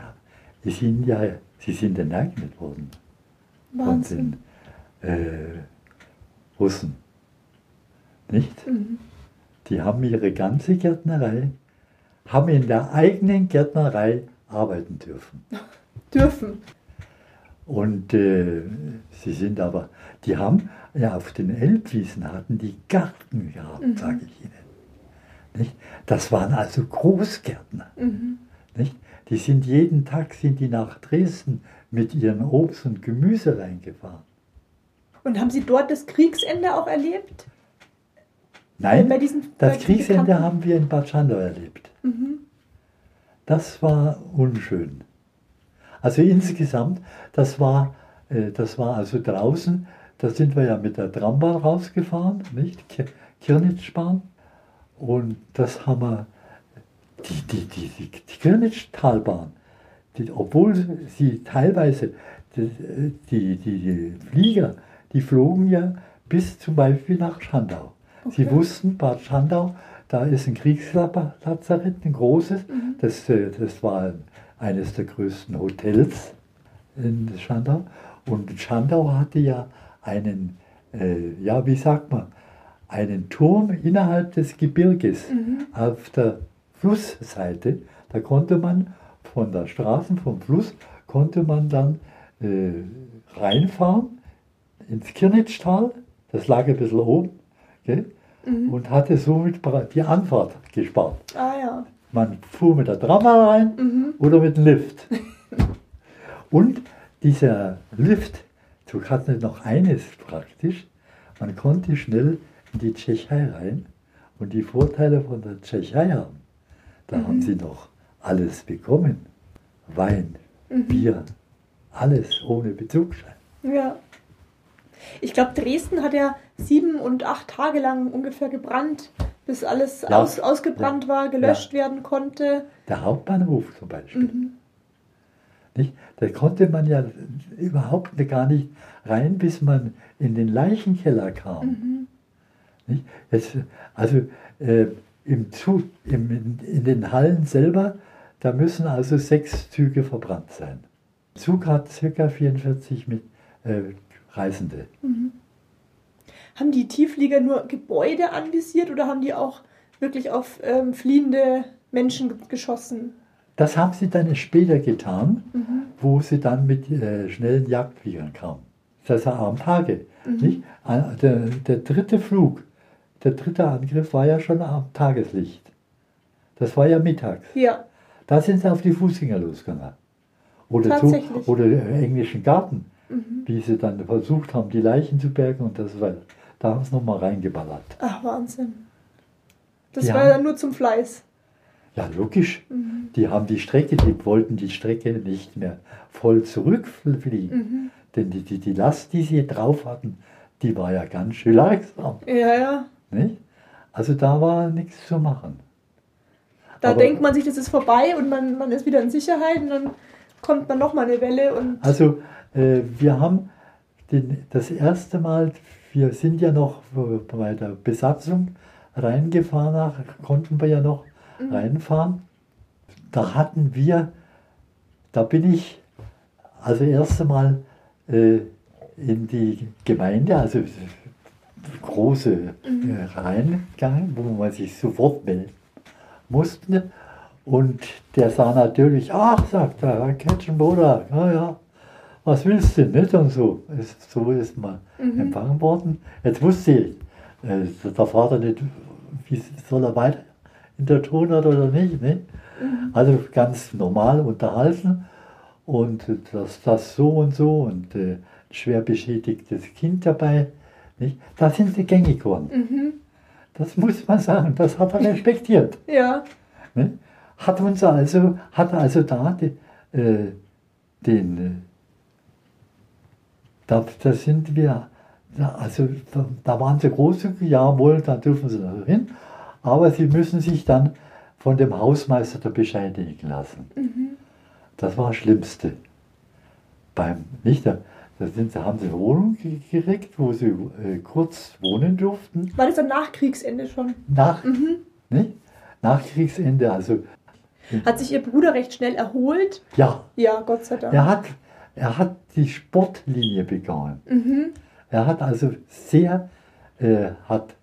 die sind ja, sie sind enteignet worden von Wahnsinn. den äh, Russen. Nicht? Mhm. Die haben ihre ganze Gärtnerei, haben in der eigenen Gärtnerei arbeiten dürfen. Dürfen. Und äh, sie sind aber, die haben ja auf den Elbwiesen hatten die Garten gehabt, Mhm. sage ich Ihnen. Nicht? Das waren also Großgärtner. Mhm. Nicht? Die sind jeden Tag sind die nach Dresden mit ihrem Obst und Gemüse reingefahren. Und haben Sie dort das Kriegsende auch erlebt? Nein, Bei diesen- bei das diesen Kriegsende Bekannten? haben wir in Bad Schandau erlebt. Mhm. Das war unschön. Also insgesamt, das war, äh, das war also draußen, da sind wir ja mit der Trambahn rausgefahren, nicht? Ki- Kirnitschbahn. Und das haben wir, die, die, die, die, die Kirnitschtalbahn, die, obwohl sie teilweise, die, die, die, Flieger, die flogen ja bis zum Beispiel nach Schandau. Sie Okay. wussten, Bad Schandau, da ist ein Kriegslazarett, ein großes. Mhm. Das, äh, das war eines der größten Hotels in Schandau. Und Schandau hatte ja einen, äh, ja, wie sagt man, einen Turm innerhalb des Gebirges Mhm. auf der Flussseite. Da konnte man von der Straße, vom Fluss, konnte man dann äh, reinfahren ins Kirnitschtal. Das lag ein bisschen oben. Gell? Mhm. Und hatte somit die Anfahrt gespart. Ah ja. Man fuhr mit der Tramway rein Mhm. oder mit dem Lift. Und dieser Lift, so hatte noch eines praktisch, man konnte schnell in die Tschechei rein und die Vorteile von der Tschechei haben. Da Mhm. haben sie noch alles bekommen. Wein, Mhm. Bier, alles ohne Bezugsschein. Ja. Ich glaube, Dresden hat ja sieben und acht Tage lang ungefähr gebrannt, bis alles Ja. aus, ausgebrannt war, gelöscht werden konnte. Der Hauptbahnhof zum Beispiel. Mhm. Nicht? Da konnte man ja überhaupt gar nicht rein, bis man in den Leichenkeller kam. Mhm. Es, also äh, im Zug, im, in, den Hallen selber, da müssen also sechs Züge verbrannt sein. Zug hat ca. 44 mit, äh, Reisende. Haben die Tiefflieger nur Gebäude anvisiert oder haben die auch wirklich auf ähm, fliehende Menschen ge- geschossen? Das haben sie dann später getan, Mhm. wo sie dann mit äh, schnellen Jagdfliegern kamen. Das war am Tage. Nicht? Ah, Der, der dritte Flug, der dritte Angriff war ja schon am Tageslicht. Das war ja mittags. Ja. Da sind sie auf die Fußgänger losgegangen. Oder, zu, oder im englischen Garten, Mhm. wie sie dann versucht haben, die Leichen zu bergen und das war, da haben sie nochmal reingeballert. Ach, Wahnsinn. Das Die war haben- dann nur zum Fleiß. Ja, logisch. Mhm. Die haben die Strecke, die wollten die Strecke nicht mehr voll zurückfliegen. Mhm. Denn die, die, die Last, die sie drauf hatten, die war ja ganz schön langsam. Ja, ja. Nicht? Also da war nichts zu machen. Da Aber- denkt man sich, das ist vorbei und man, man ist wieder in Sicherheit und dann kommt man nochmal eine Welle und. Also äh, wir haben den, das erste Mal, wir sind ja noch bei der Besatzung reingefahren, nach, konnten wir ja noch Mhm. reinfahren. Da hatten wir, da bin ich also erst einmal äh, in die Gemeinde, also große äh, reingegangen, wo man sich sofort melden musste. Und der sah natürlich, ach, sagt er, Herr Ketchenboda, ja, ja, was willst du nicht und so. Es- So ist man Mhm. empfangen worden. Jetzt wusste ich, äh, der Vater nicht, wie soll er weiter in der Tonart oder nicht. Ne? Mhm. Also ganz normal unterhalten und das, das so und so und äh, schwer beschädigtes Kind dabei. Nicht? Da sind sie gängig geworden. Mhm. Das muss man sagen, das hat er respektiert. Ja. Ne? Hat uns also, hat also da die, äh, den, äh, da, da sind wir, da, also da, da waren sie großzügig, jawohl, da dürfen sie noch hin, aber sie müssen sich dann von dem Hausmeister da bescheinigen lassen. Das war das Schlimmste. Beim, nicht, da, da, sind, da haben sie Wohnung ge- gekriegt, wo sie äh, kurz wohnen durften. War das am Nachkriegsende schon? Nach, nicht? nach Kriegsende, also Hat sich Ihr Bruder recht schnell erholt? ja, Ja, Gott sei Dank. er hat, er hat die Sportlinie begonnen. Mhm. Er hat also sehr, äh, hat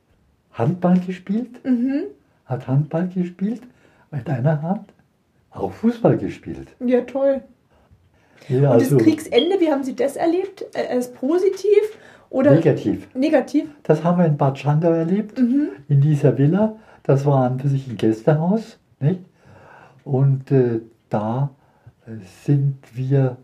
Handball gespielt, Mhm. hat Handball gespielt mit einer Hand, auch Fußball gespielt. Ja, toll. Ja, Und also das Kriegsende, wie haben Sie das erlebt? Äh, Als positiv oder negativ. negativ? Das haben wir in Bad Schandau erlebt, Mhm. in dieser Villa. Das war an für sich ein Gästehaus. Nicht? Und äh, da äh, sind wir,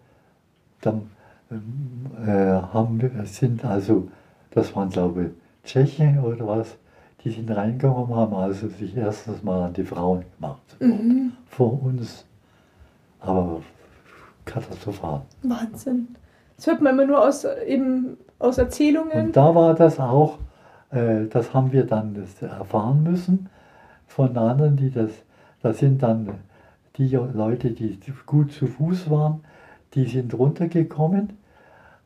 dann ähm, äh, haben wir, sind also, das waren glaube ich Tschechen oder was, die sind reingekommen, haben also sich erstens mal an die Frauen gemacht. Mhm. Vor uns. Aber katastrophal. Wahnsinn. Das hört man immer nur aus, eben aus Erzählungen. Und da war das auch, äh, das haben wir dann das erfahren müssen von anderen, die das, das sind dann die Leute, die gut zu Fuß waren, die sind runtergekommen,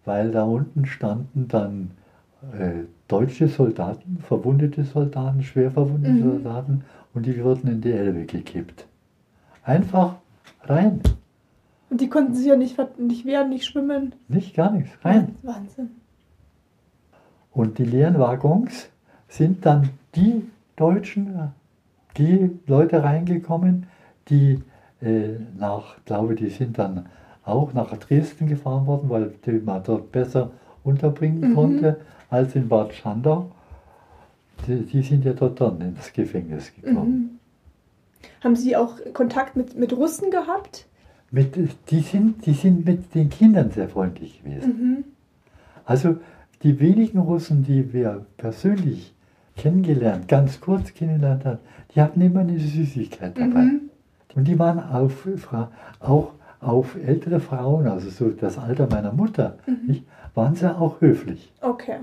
weil da unten standen dann äh, deutsche Soldaten, verwundete Soldaten, schwer verwundete Mhm. Soldaten und die wurden in die Elbe gekippt. Einfach rein, Und die konnten sich ja nicht, nicht wehren, nicht schwimmen. nicht gar nichts, rein. Wahnsinn. Und die leeren Waggons sind dann die Deutschen, die Leute reingekommen, die äh, nach, glaube die sind dann auch nach Dresden gefahren worden, weil man dort besser unterbringen Mhm. konnte als in Bad Schandau. Die, die sind ja dort dann ins Gefängnis gekommen. Mhm. Haben Sie auch Kontakt mit, mit Russen gehabt? Mit, die, sind, die sind mit den Kindern sehr freundlich gewesen. Mhm. Also die wenigen Russen, die wir persönlich kennengelernt, ganz kurz kennengelernt haben, die hatten immer eine Süßigkeit dabei. Mhm. Und die waren Fra- auch auf ältere Frauen, also so das Alter meiner Mutter, Mhm. nicht, waren sie auch höflich. Okay.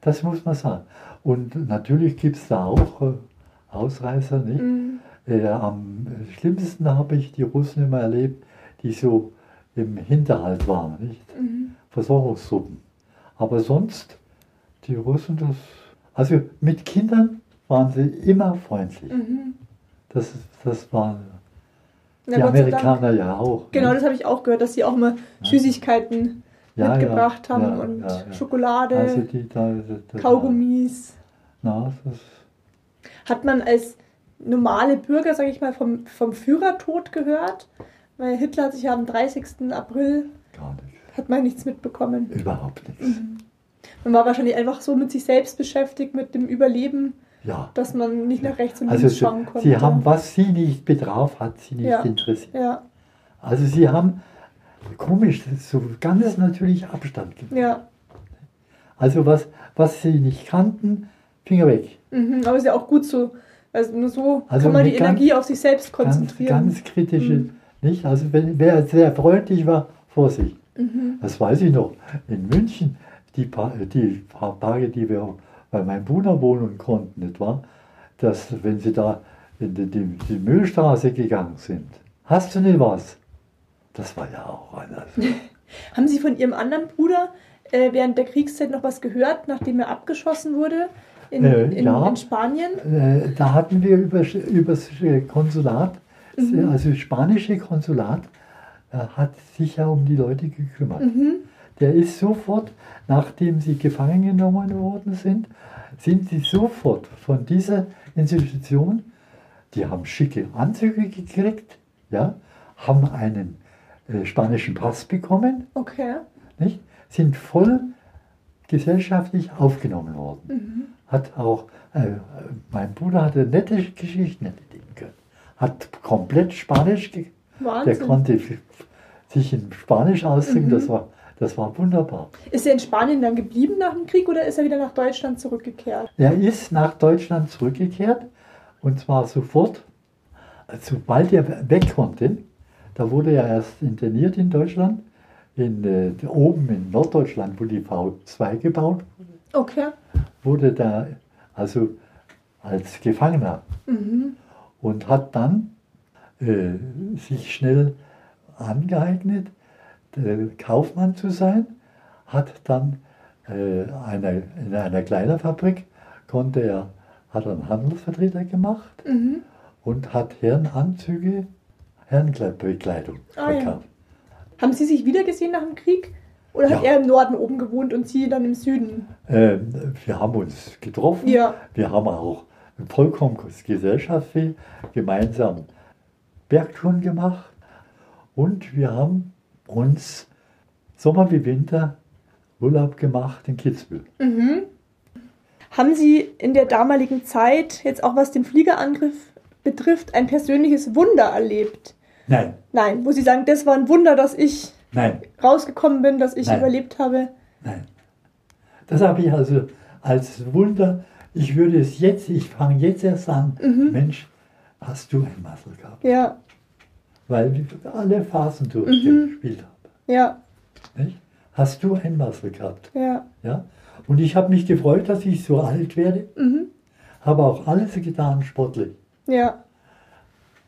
Das muss man sagen. Und natürlich gibt es da auch äh, Ausreißer. Nicht? Mhm. Äh, am schlimmsten habe ich die Russen immer erlebt, die so im Hinterhalt waren. Nicht? Mhm. Versorgungstruppen. Aber sonst, die Russen, das. Also mit Kindern waren sie immer freundlich. Mhm. Das, das waren Na, die. Amerikaner ja auch. Genau, ne? das habe ich auch gehört, dass sie auch mal Süßigkeiten Ja, mitgebracht haben und. Schokolade, Also die da. das- Kaugummis. Na, Hat man als normale Bürger, sage ich mal, vom, vom Führertod gehört? Weil Hitler hat sich ja am 30. April, gar nicht. hat man nichts mitbekommen. Überhaupt nichts. Man war wahrscheinlich einfach so mit sich selbst beschäftigt, mit dem Überleben, Ja. dass man nicht nach rechts und Also links sie, schauen konnte. sie haben, was sie nicht betraf, hat sie nicht Ja. interessiert. Ja, Also sie haben, komisch, so ganz natürlich Abstand gemacht. ja. Also was, was sie nicht kannten, Finger weg. Mhm. Aber ist ja auch gut so. Also nur so Also kann man die ganz- Energie auf sich selbst Ganz, konzentrieren. ganz kritische, Mhm. nicht? Also wenn, wer sehr freundlich war, Vorsicht. Mhm. Das weiß ich noch. In München, die paar, die paar Tage, die wir bei meinem Bruder wohnen konnten, nicht wahr? Dass, wenn sie da in die, die, die Müllstraße gegangen sind, hast du nicht was? Das war ja auch anders. Haben Sie von Ihrem anderen Bruder äh, während der Kriegszeit noch was gehört, nachdem er abgeschossen wurde in, Äh, in, ja. in Spanien? Äh, da hatten wir über, über das Konsulat, Mhm. also das spanische Konsulat, äh, hat sich ja um die Leute gekümmert. Mhm. Der ist sofort, nachdem sie gefangen genommen worden sind, sind sie sofort von dieser Institution, die haben schicke Anzüge gekriegt, ja, haben einen äh, spanischen Pass bekommen, Okay. nicht, sind voll gesellschaftlich aufgenommen worden. Mhm. Hat auch, äh, mein Bruder hatte nette Geschichten erleben können. Hat komplett Spanisch, ge der Wahnsinn. konnte sich in Spanisch ausdrücken, Mhm. das war Das war wunderbar. Ist er in Spanien dann geblieben nach dem Krieg oder ist er wieder nach Deutschland zurückgekehrt? Er ist nach Deutschland zurückgekehrt und zwar sofort, sobald er weg konnte. Da wurde er erst interniert in Deutschland, in, äh, oben in Norddeutschland, wo die V2 gebaut wurde. Okay. Wurde da also als Gefangener Mhm. und hat dann äh, sich schnell angeeignet, Kaufmann zu sein, hat dann äh, eine, in einer Kleiderfabrik konnte er, hat einen Handelsvertreter gemacht Mhm. und hat Herrenanzüge, Herrenbekleidung Ah, ja. Haben Sie sich wiedergesehen nach dem Krieg? Oder hat Ja. er im Norden oben gewohnt und Sie dann im Süden? Ähm, wir haben uns getroffen, Ja. wir haben auch vollkommen gesellschaftlich gemeinsam Bergtouren gemacht und wir haben uns Sommer wie Winter Urlaub gemacht in Kitzbühel. Mhm. Haben Sie in der damaligen Zeit, jetzt auch was den Fliegerangriff betrifft, ein persönliches Wunder erlebt? Nein, Nein, wo Sie sagen, das war ein Wunder, dass ich nein, rausgekommen bin, dass ich Nein. überlebt habe. nein. Das habe ich also als Wunder, ich würde es jetzt, ich fange jetzt erst an, Mhm. Mensch, hast du ein Muscle gehabt? Ja, Weil ich alle Phasen durchgespielt habe. ja, Nicht? Hast du ein Muscle gehabt? ja. Ja? Und ich habe mich gefreut, dass ich so alt werde, Mhm. habe auch alles getan sportlich, Ja,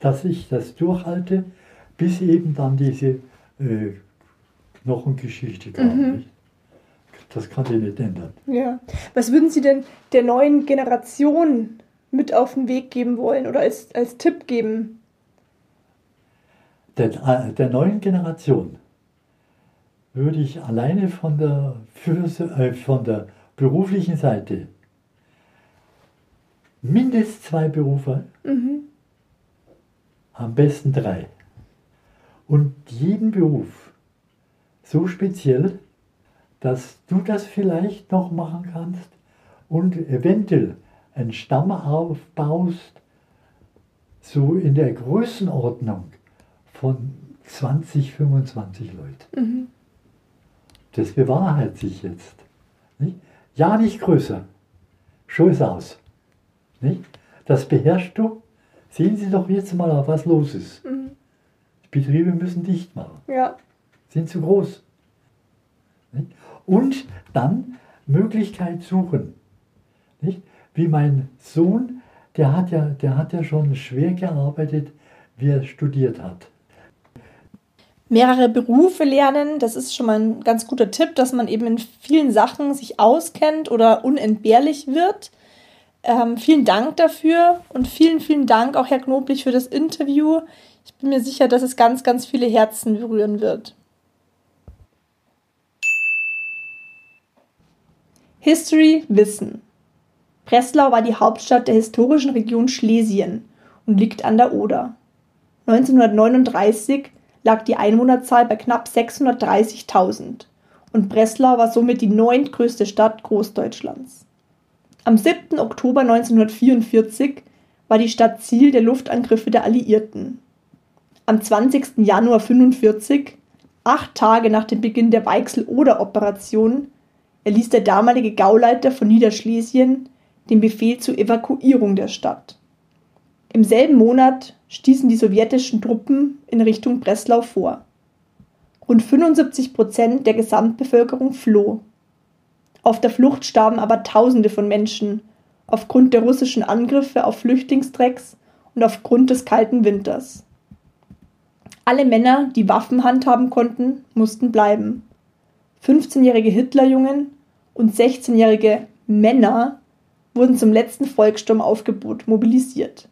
dass ich das durchhalte, bis eben dann diese äh, Knochengeschichte kam. Mhm. Das kann ich nicht ändern. ja. Was würden Sie denn der neuen Generation mit auf den Weg geben wollen oder als, als Tipp geben? Der, äh, der neuen Generation würde ich alleine von der, äh, von der beruflichen Seite mindestens zwei Berufe, Mhm. am besten drei. Und jeden Beruf so speziell, dass du das vielleicht noch machen kannst und eventuell einen Stamm aufbaust, so in der Größenordnung von 20, 25 Leuten. Mhm. Das bewahrheit sich jetzt. Nicht? Ja, nicht größer. Schon ist aus. Nicht? Das beherrschst du. Sehen Sie doch jetzt mal, was los ist. Mhm. Die Betriebe müssen dicht machen, Ja, sind zu groß. Nicht? Und dann Möglichkeit suchen. Nicht? Wie mein Sohn, der hat, ja, der hat ja schon schwer gearbeitet, wie er studiert hat. Mehrere Berufe lernen, das ist schon mal ein ganz guter Tipp, dass man eben in vielen Sachen sich auskennt oder unentbehrlich wird. Ähm, vielen Dank dafür und vielen, vielen Dank auch Herr Knoblich für das Interview. Ich bin mir sicher, dass es ganz, ganz viele Herzen berühren wird. History Wissen. Breslau war die Hauptstadt der historischen Region Schlesien und liegt an der Oder. 1939 lag die Einwohnerzahl bei knapp 630.000 und Breslau war somit die neuntgrößte Stadt Großdeutschlands. Am 7. Oktober 1944 war die Stadt Ziel der Luftangriffe der Alliierten. Am 20. Januar 1945, acht Tage nach dem Beginn der Weichsel-Oder-Operation, erließ der damalige Gauleiter von Niederschlesien den Befehl zur Evakuierung der Stadt. Im selben Monat stießen die sowjetischen Truppen in Richtung Breslau vor. Rund 75 Prozent der Gesamtbevölkerung floh. Auf der Flucht starben aber Tausende von Menschen aufgrund der russischen Angriffe auf Flüchtlingstrecks und aufgrund des kalten Winters. Alle Männer, die Waffen handhaben konnten, mussten bleiben. 15-jährige Hitlerjungen und 16-jährige Männer wurden zum letzten Volkssturmaufgebot mobilisiert.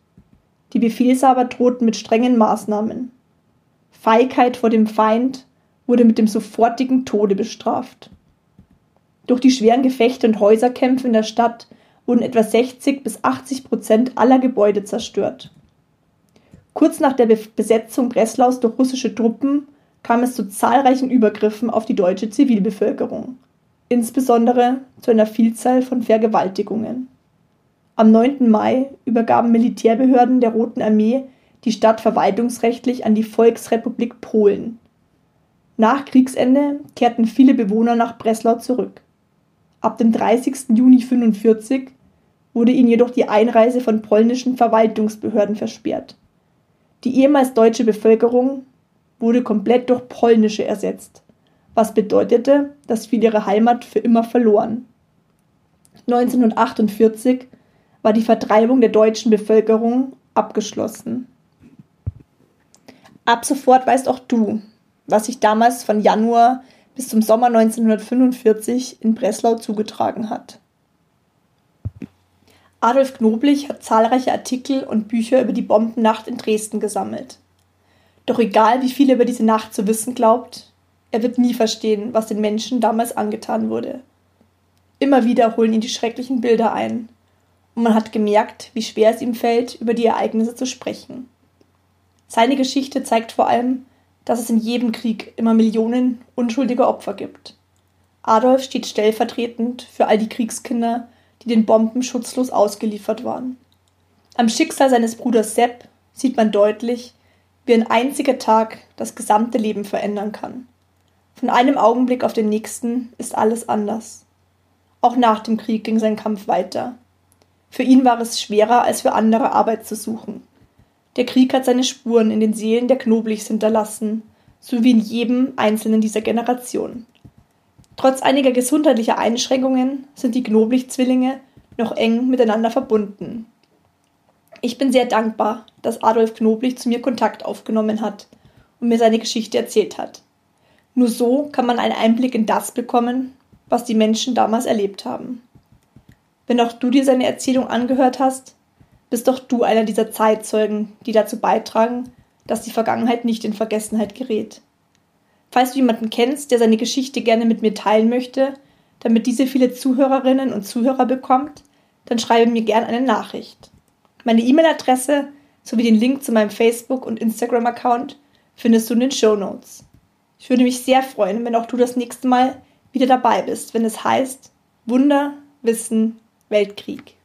Die Befehlshaber drohten mit strengen Maßnahmen. Feigheit vor dem Feind wurde mit dem sofortigen Tode bestraft. Durch die schweren Gefechte und Häuserkämpfe in der Stadt wurden etwa 60 bis 80 Prozent aller Gebäude zerstört. Kurz nach der Be Besetzung Breslaus durch russische Truppen kam es zu zahlreichen Übergriffen auf die deutsche Zivilbevölkerung, insbesondere zu einer Vielzahl von Vergewaltigungen. Am 9. Mai übergaben Militärbehörden der Roten Armee die Stadt verwaltungsrechtlich an die Volksrepublik Polen. Nach Kriegsende kehrten viele Bewohner nach Breslau zurück. Ab dem 30. Juni 1945 wurde ihnen jedoch die Einreise von polnischen Verwaltungsbehörden versperrt. Die ehemals deutsche Bevölkerung wurde komplett durch polnische ersetzt, was bedeutete, dass viele ihre Heimat für immer verloren. 1948 war die Vertreibung der deutschen Bevölkerung abgeschlossen. Ab sofort weißt auch du, was sich damals von Januar bis zum Sommer 1945 in Breslau zugetragen hat. Adolf Knoblich hat zahlreiche Artikel und Bücher über die Bombennacht in Dresden gesammelt. Doch egal, wie viel er über diese Nacht zu wissen glaubt, er wird nie verstehen, was den Menschen damals angetan wurde. Immer wieder holen ihn die schrecklichen Bilder ein, und man hat gemerkt, wie schwer es ihm fällt, über die Ereignisse zu sprechen. Seine Geschichte zeigt vor allem, dass es in jedem Krieg immer Millionen unschuldiger Opfer gibt. Adolf steht stellvertretend für all die Kriegskinder, die den Bomben schutzlos ausgeliefert waren. Am Schicksal seines Bruders Sepp sieht man deutlich, wie ein einziger Tag das gesamte Leben verändern kann. Von einem Augenblick auf den nächsten ist alles anders. Auch nach dem Krieg ging sein Kampf weiter. Für ihn war es schwerer als für andere Arbeit zu suchen. Der Krieg hat seine Spuren in den Seelen der Knoblichs hinterlassen, so wie in jedem einzelnen dieser Generation. Trotz einiger gesundheitlicher Einschränkungen sind die Knoblich-Zwillinge noch eng miteinander verbunden. Ich bin sehr dankbar, dass Adolf Knoblich zu mir Kontakt aufgenommen hat und mir seine Geschichte erzählt hat. Nur so kann man einen Einblick in das bekommen, was die Menschen damals erlebt haben. Wenn auch du dir seine Erzählung angehört hast, bist doch du einer dieser Zeitzeugen, die dazu beitragen, dass die Vergangenheit nicht in Vergessenheit gerät. Falls du jemanden kennst, der seine Geschichte gerne mit mir teilen möchte, damit diese viele Zuhörerinnen und Zuhörer bekommt, dann schreibe mir gerne eine Nachricht. Meine E-Mail-Adresse sowie den Link zu meinem Facebook- und Instagram-Account findest du in den Show Notes. Ich würde mich sehr freuen, wenn auch du das nächste Mal wieder dabei bist, wenn es heißt Wunder, Wissen, Weltkrieg.